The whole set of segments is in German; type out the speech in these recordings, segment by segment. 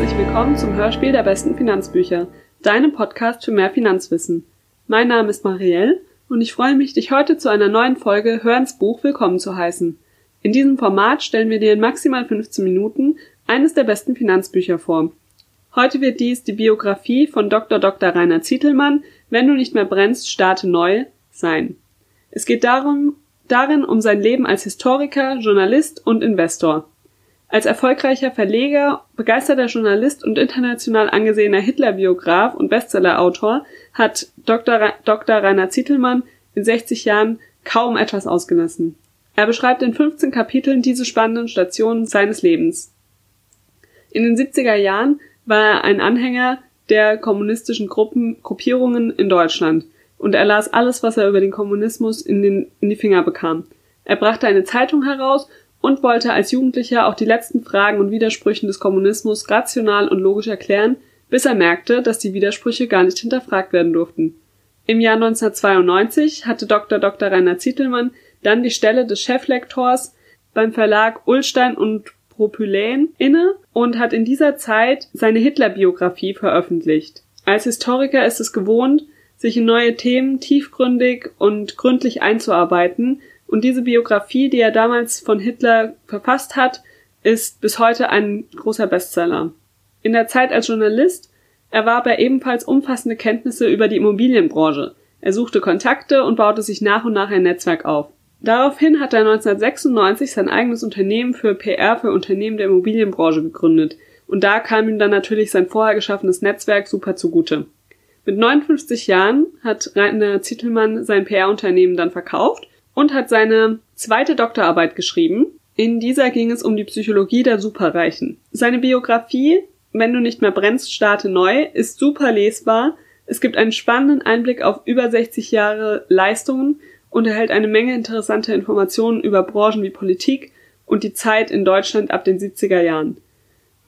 herzlich willkommen zum Hörspiel der besten Finanzbücher, deinem Podcast für mehr Finanzwissen. Mein Name ist Marielle und ich freue mich, dich heute zu einer neuen Folge Hörens Buch willkommen zu heißen. In diesem Format stellen wir dir in maximal 15 Minuten eines der besten Finanzbücher vor. Heute wird dies die Biografie von Dr. Dr. Rainer Zietelmann, Wenn du nicht mehr brennst, starte neu, sein. Es geht darum, darin um sein Leben als Historiker, Journalist und Investor. Als erfolgreicher Verleger, begeisterter Journalist und international angesehener Hitler-Biograf und Bestsellerautor hat Dr. Dr. Rainer Zietelmann in 60 Jahren kaum etwas ausgelassen. Er beschreibt in 15 Kapiteln diese spannenden Stationen seines Lebens. In den 70er Jahren war er ein Anhänger der kommunistischen Gruppen, Gruppierungen in Deutschland und er las alles, was er über den Kommunismus in, den, in die Finger bekam. Er brachte eine Zeitung heraus und wollte als Jugendlicher auch die letzten Fragen und Widersprüchen des Kommunismus rational und logisch erklären, bis er merkte, dass die Widersprüche gar nicht hinterfragt werden durften. Im Jahr 1992 hatte Dr. Dr. Rainer Zietelmann dann die Stelle des Cheflektors beim Verlag Ullstein und Propyläen inne und hat in dieser Zeit seine Hitler-Biografie veröffentlicht. Als Historiker ist es gewohnt, sich in neue Themen tiefgründig und gründlich einzuarbeiten und diese Biografie, die er damals von Hitler verfasst hat, ist bis heute ein großer Bestseller. In der Zeit als Journalist erwarb er ebenfalls umfassende Kenntnisse über die Immobilienbranche. Er suchte Kontakte und baute sich nach und nach ein Netzwerk auf. Daraufhin hat er 1996 sein eigenes Unternehmen für PR für Unternehmen der Immobilienbranche gegründet. Und da kam ihm dann natürlich sein vorher geschaffenes Netzwerk super zugute. Mit 59 Jahren hat Rainer Zittelmann sein PR-Unternehmen dann verkauft und hat seine zweite Doktorarbeit geschrieben. In dieser ging es um die Psychologie der Superreichen. Seine Biografie, Wenn du nicht mehr brennst, starte neu, ist super lesbar. Es gibt einen spannenden Einblick auf über 60 Jahre Leistungen und erhält eine Menge interessanter Informationen über Branchen wie Politik und die Zeit in Deutschland ab den 70er Jahren.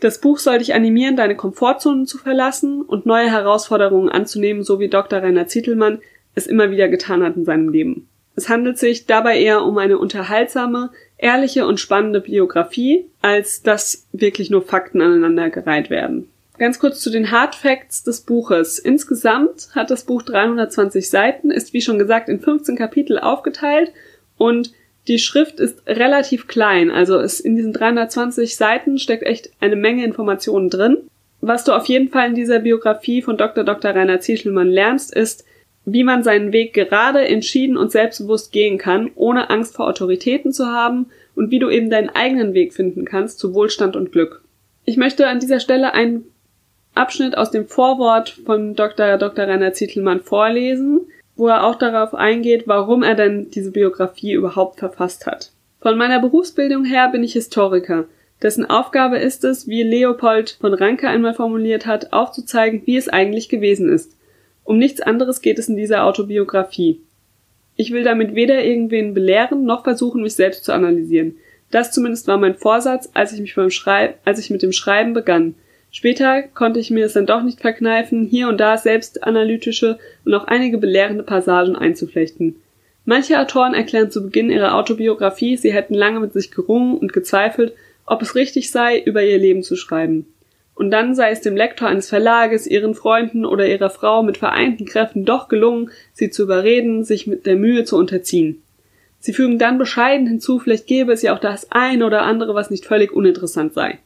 Das Buch soll dich animieren, deine Komfortzonen zu verlassen und neue Herausforderungen anzunehmen, so wie Dr. Rainer Zietelmann es immer wieder getan hat in seinem Leben. Es handelt sich dabei eher um eine unterhaltsame, ehrliche und spannende Biografie, als dass wirklich nur Fakten aneinandergereiht werden. Ganz kurz zu den Hard Facts des Buches. Insgesamt hat das Buch 320 Seiten, ist wie schon gesagt in 15 Kapitel aufgeteilt und die Schrift ist relativ klein, also ist in diesen 320 Seiten steckt echt eine Menge Informationen drin. Was du auf jeden Fall in dieser Biografie von Dr. Dr. Rainer Zieschelmann lernst, ist, wie man seinen Weg gerade, entschieden und selbstbewusst gehen kann, ohne Angst vor Autoritäten zu haben und wie du eben deinen eigenen Weg finden kannst zu Wohlstand und Glück. Ich möchte an dieser Stelle einen Abschnitt aus dem Vorwort von Dr. Dr. Rainer Zietelmann vorlesen, wo er auch darauf eingeht, warum er denn diese Biografie überhaupt verfasst hat. Von meiner Berufsbildung her bin ich Historiker, dessen Aufgabe ist es, wie Leopold von Ranke einmal formuliert hat, aufzuzeigen, wie es eigentlich gewesen ist. Um nichts anderes geht es in dieser Autobiografie. Ich will damit weder irgendwen belehren, noch versuchen, mich selbst zu analysieren. Das zumindest war mein Vorsatz, als ich mich beim Schrei als ich mit dem Schreiben begann. Später konnte ich mir es dann doch nicht verkneifen, hier und da selbstanalytische und auch einige belehrende Passagen einzuflechten. Manche Autoren erklären zu Beginn ihrer Autobiografie, sie hätten lange mit sich gerungen und gezweifelt, ob es richtig sei, über ihr Leben zu schreiben und dann sei es dem Lektor eines Verlages, ihren Freunden oder ihrer Frau mit vereinten Kräften doch gelungen, sie zu überreden, sich mit der Mühe zu unterziehen. Sie fügen dann bescheiden hinzu, vielleicht gäbe es ja auch das eine oder andere, was nicht völlig uninteressant sei.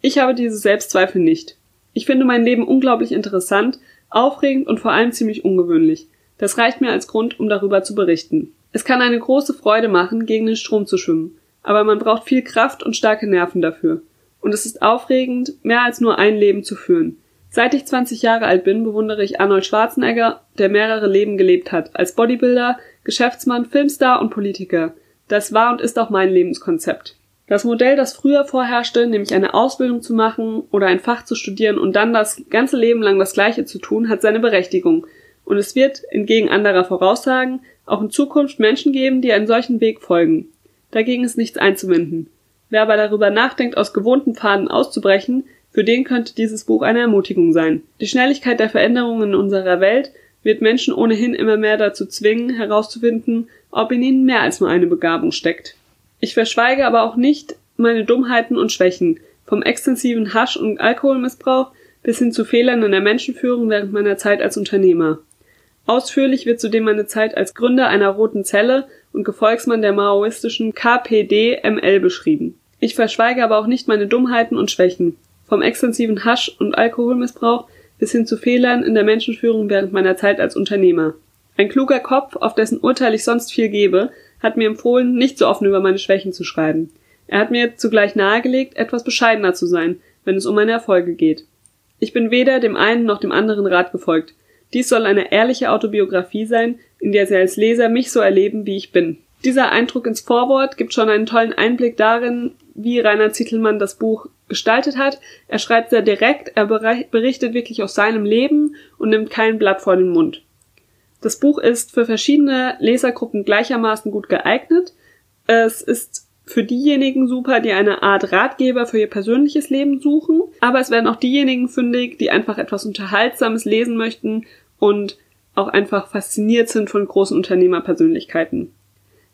Ich habe diese Selbstzweifel nicht. Ich finde mein Leben unglaublich interessant, aufregend und vor allem ziemlich ungewöhnlich. Das reicht mir als Grund, um darüber zu berichten. Es kann eine große Freude machen, gegen den Strom zu schwimmen, aber man braucht viel Kraft und starke Nerven dafür und es ist aufregend, mehr als nur ein Leben zu führen. Seit ich 20 Jahre alt bin, bewundere ich Arnold Schwarzenegger, der mehrere Leben gelebt hat, als Bodybuilder, Geschäftsmann, Filmstar und Politiker. Das war und ist auch mein Lebenskonzept. Das Modell, das früher vorherrschte, nämlich eine Ausbildung zu machen oder ein Fach zu studieren und dann das ganze Leben lang das Gleiche zu tun, hat seine Berechtigung. Und es wird, entgegen anderer Voraussagen, auch in Zukunft Menschen geben, die einen solchen Weg folgen. Dagegen ist nichts einzuwenden. Wer aber darüber nachdenkt, aus gewohnten Pfaden auszubrechen, für den könnte dieses Buch eine Ermutigung sein. Die Schnelligkeit der Veränderungen in unserer Welt wird Menschen ohnehin immer mehr dazu zwingen, herauszufinden, ob in ihnen mehr als nur eine Begabung steckt. Ich verschweige aber auch nicht meine Dummheiten und Schwächen, vom extensiven Hasch- und Alkoholmissbrauch bis hin zu Fehlern in der Menschenführung während meiner Zeit als Unternehmer. Ausführlich wird zudem meine Zeit als Gründer einer roten Zelle und Gefolgsmann der maoistischen KPD-ML beschrieben. Ich verschweige aber auch nicht meine Dummheiten und Schwächen. Vom extensiven Hasch- und Alkoholmissbrauch bis hin zu Fehlern in der Menschenführung während meiner Zeit als Unternehmer. Ein kluger Kopf, auf dessen Urteil ich sonst viel gebe, hat mir empfohlen, nicht so offen über meine Schwächen zu schreiben. Er hat mir zugleich nahegelegt, etwas bescheidener zu sein, wenn es um meine Erfolge geht. Ich bin weder dem einen noch dem anderen Rat gefolgt. Dies soll eine ehrliche Autobiografie sein, in der Sie als Leser mich so erleben, wie ich bin. Dieser Eindruck ins Vorwort gibt schon einen tollen Einblick darin, wie Rainer Zittelmann das Buch gestaltet hat. Er schreibt sehr direkt, er berichtet wirklich aus seinem Leben und nimmt kein Blatt vor den Mund. Das Buch ist für verschiedene Lesergruppen gleichermaßen gut geeignet. Es ist für diejenigen super, die eine Art Ratgeber für ihr persönliches Leben suchen, aber es werden auch diejenigen fündig, die einfach etwas Unterhaltsames lesen möchten und auch einfach fasziniert sind von großen Unternehmerpersönlichkeiten.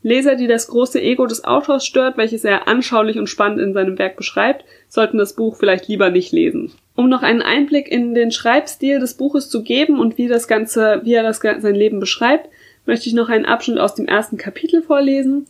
Leser, die das große Ego des Autors stört, welches er anschaulich und spannend in seinem Werk beschreibt, sollten das Buch vielleicht lieber nicht lesen. Um noch einen Einblick in den Schreibstil des Buches zu geben und wie das Ganze, wie er das sein Leben beschreibt, möchte ich noch einen Abschnitt aus dem ersten Kapitel vorlesen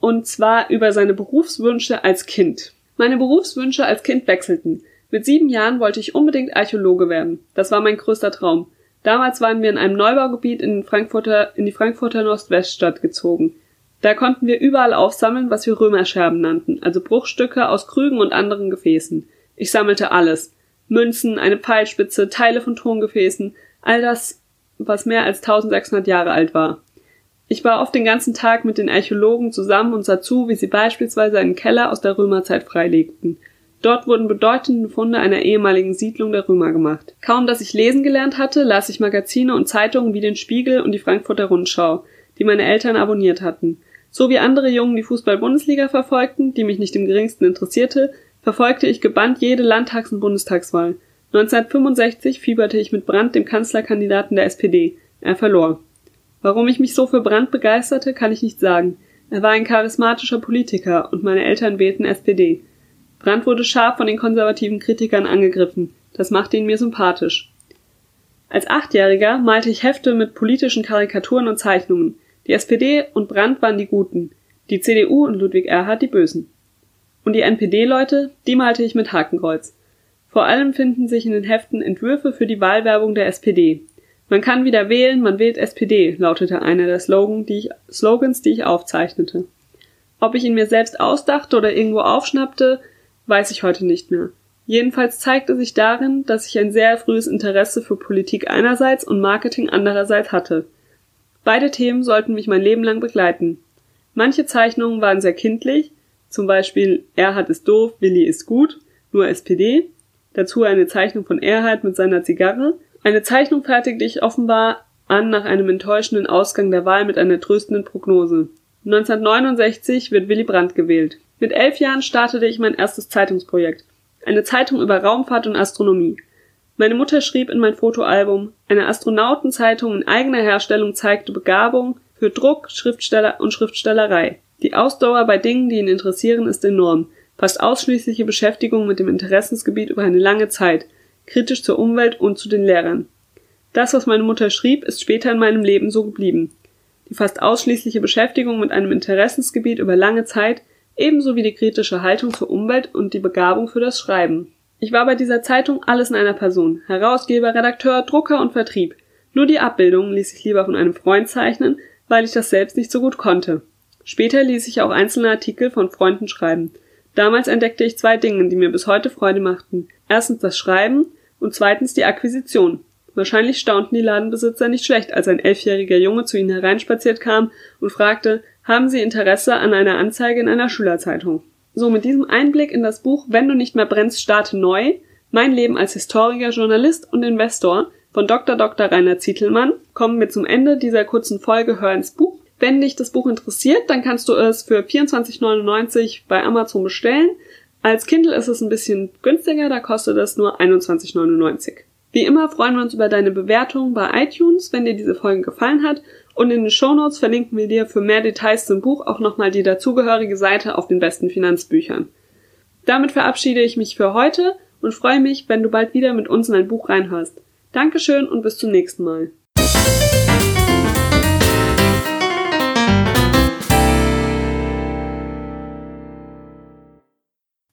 und zwar über seine Berufswünsche als Kind. Meine Berufswünsche als Kind wechselten. Mit sieben Jahren wollte ich unbedingt Archäologe werden. Das war mein größter Traum. Damals waren wir in einem Neubaugebiet in, Frankfurter, in die Frankfurter Nordweststadt gezogen. Da konnten wir überall aufsammeln, was wir Römerscherben nannten, also Bruchstücke aus Krügen und anderen Gefäßen. Ich sammelte alles. Münzen, eine Pfeilspitze, Teile von Tongefäßen, all das, was mehr als 1600 Jahre alt war. Ich war oft den ganzen Tag mit den Archäologen zusammen und sah zu, wie sie beispielsweise einen Keller aus der Römerzeit freilegten. Dort wurden bedeutende Funde einer ehemaligen Siedlung der Römer gemacht. Kaum dass ich lesen gelernt hatte, las ich Magazine und Zeitungen wie den Spiegel und die Frankfurter Rundschau, die meine Eltern abonniert hatten. So wie andere Jungen die Fußball-Bundesliga verfolgten, die mich nicht im geringsten interessierte, verfolgte ich gebannt jede Landtags- und Bundestagswahl. 1965 fieberte ich mit Brandt, dem Kanzlerkandidaten der SPD. Er verlor. Warum ich mich so für Brandt begeisterte, kann ich nicht sagen. Er war ein charismatischer Politiker und meine Eltern wählten SPD. Brandt wurde scharf von den konservativen Kritikern angegriffen. Das machte ihn mir sympathisch. Als Achtjähriger malte ich Hefte mit politischen Karikaturen und Zeichnungen. Die SPD und Brandt waren die Guten, die CDU und Ludwig Erhard die Bösen. Und die NPD-Leute, die malte ich mit Hakenkreuz. Vor allem finden sich in den Heften Entwürfe für die Wahlwerbung der SPD. Man kann wieder wählen, man wählt SPD, lautete einer der Slogan, die ich, Slogans, die ich aufzeichnete. Ob ich ihn mir selbst ausdachte oder irgendwo aufschnappte, weiß ich heute nicht mehr. Jedenfalls zeigte sich darin, dass ich ein sehr frühes Interesse für Politik einerseits und Marketing andererseits hatte. Beide Themen sollten mich mein Leben lang begleiten. Manche Zeichnungen waren sehr kindlich, zum Beispiel Erhard ist doof, Willi ist gut, nur SPD, dazu eine Zeichnung von Erhard mit seiner Zigarre, eine Zeichnung fertigte ich offenbar an nach einem enttäuschenden Ausgang der Wahl mit einer tröstenden Prognose. 1969 wird Willy Brandt gewählt. Mit elf Jahren startete ich mein erstes Zeitungsprojekt. Eine Zeitung über Raumfahrt und Astronomie. Meine Mutter schrieb in mein Fotoalbum, eine Astronautenzeitung in eigener Herstellung zeigte Begabung für Druck, Schriftsteller und Schriftstellerei. Die Ausdauer bei Dingen, die ihn interessieren, ist enorm. Fast ausschließliche Beschäftigung mit dem Interessensgebiet über eine lange Zeit – kritisch zur Umwelt und zu den Lehrern. Das, was meine Mutter schrieb, ist später in meinem Leben so geblieben. Die fast ausschließliche Beschäftigung mit einem Interessensgebiet über lange Zeit, ebenso wie die kritische Haltung zur Umwelt und die Begabung für das Schreiben. Ich war bei dieser Zeitung alles in einer Person. Herausgeber, Redakteur, Drucker und Vertrieb. Nur die Abbildungen ließ ich lieber von einem Freund zeichnen, weil ich das selbst nicht so gut konnte. Später ließ ich auch einzelne Artikel von Freunden schreiben. Damals entdeckte ich zwei Dinge, die mir bis heute Freude machten. Erstens das Schreiben und zweitens die Akquisition. Wahrscheinlich staunten die Ladenbesitzer nicht schlecht, als ein elfjähriger Junge zu ihnen hereinspaziert kam und fragte, haben Sie Interesse an einer Anzeige in einer Schülerzeitung? So, mit diesem Einblick in das Buch Wenn du nicht mehr brennst, starte neu, mein Leben als Historiker, Journalist und Investor von Dr. Dr. Rainer Zietelmann kommen wir zum Ende dieser kurzen Folge Hör ins Buch. Wenn dich das Buch interessiert, dann kannst du es für 24,99 bei Amazon bestellen. Als Kindle ist es ein bisschen günstiger, da kostet es nur 21,99. Wie immer freuen wir uns über deine Bewertung bei iTunes, wenn dir diese Folge gefallen hat. Und in den Shownotes verlinken wir dir für mehr Details zum Buch auch nochmal die dazugehörige Seite auf den besten Finanzbüchern. Damit verabschiede ich mich für heute und freue mich, wenn du bald wieder mit uns in ein Buch reinhörst. Dankeschön und bis zum nächsten Mal.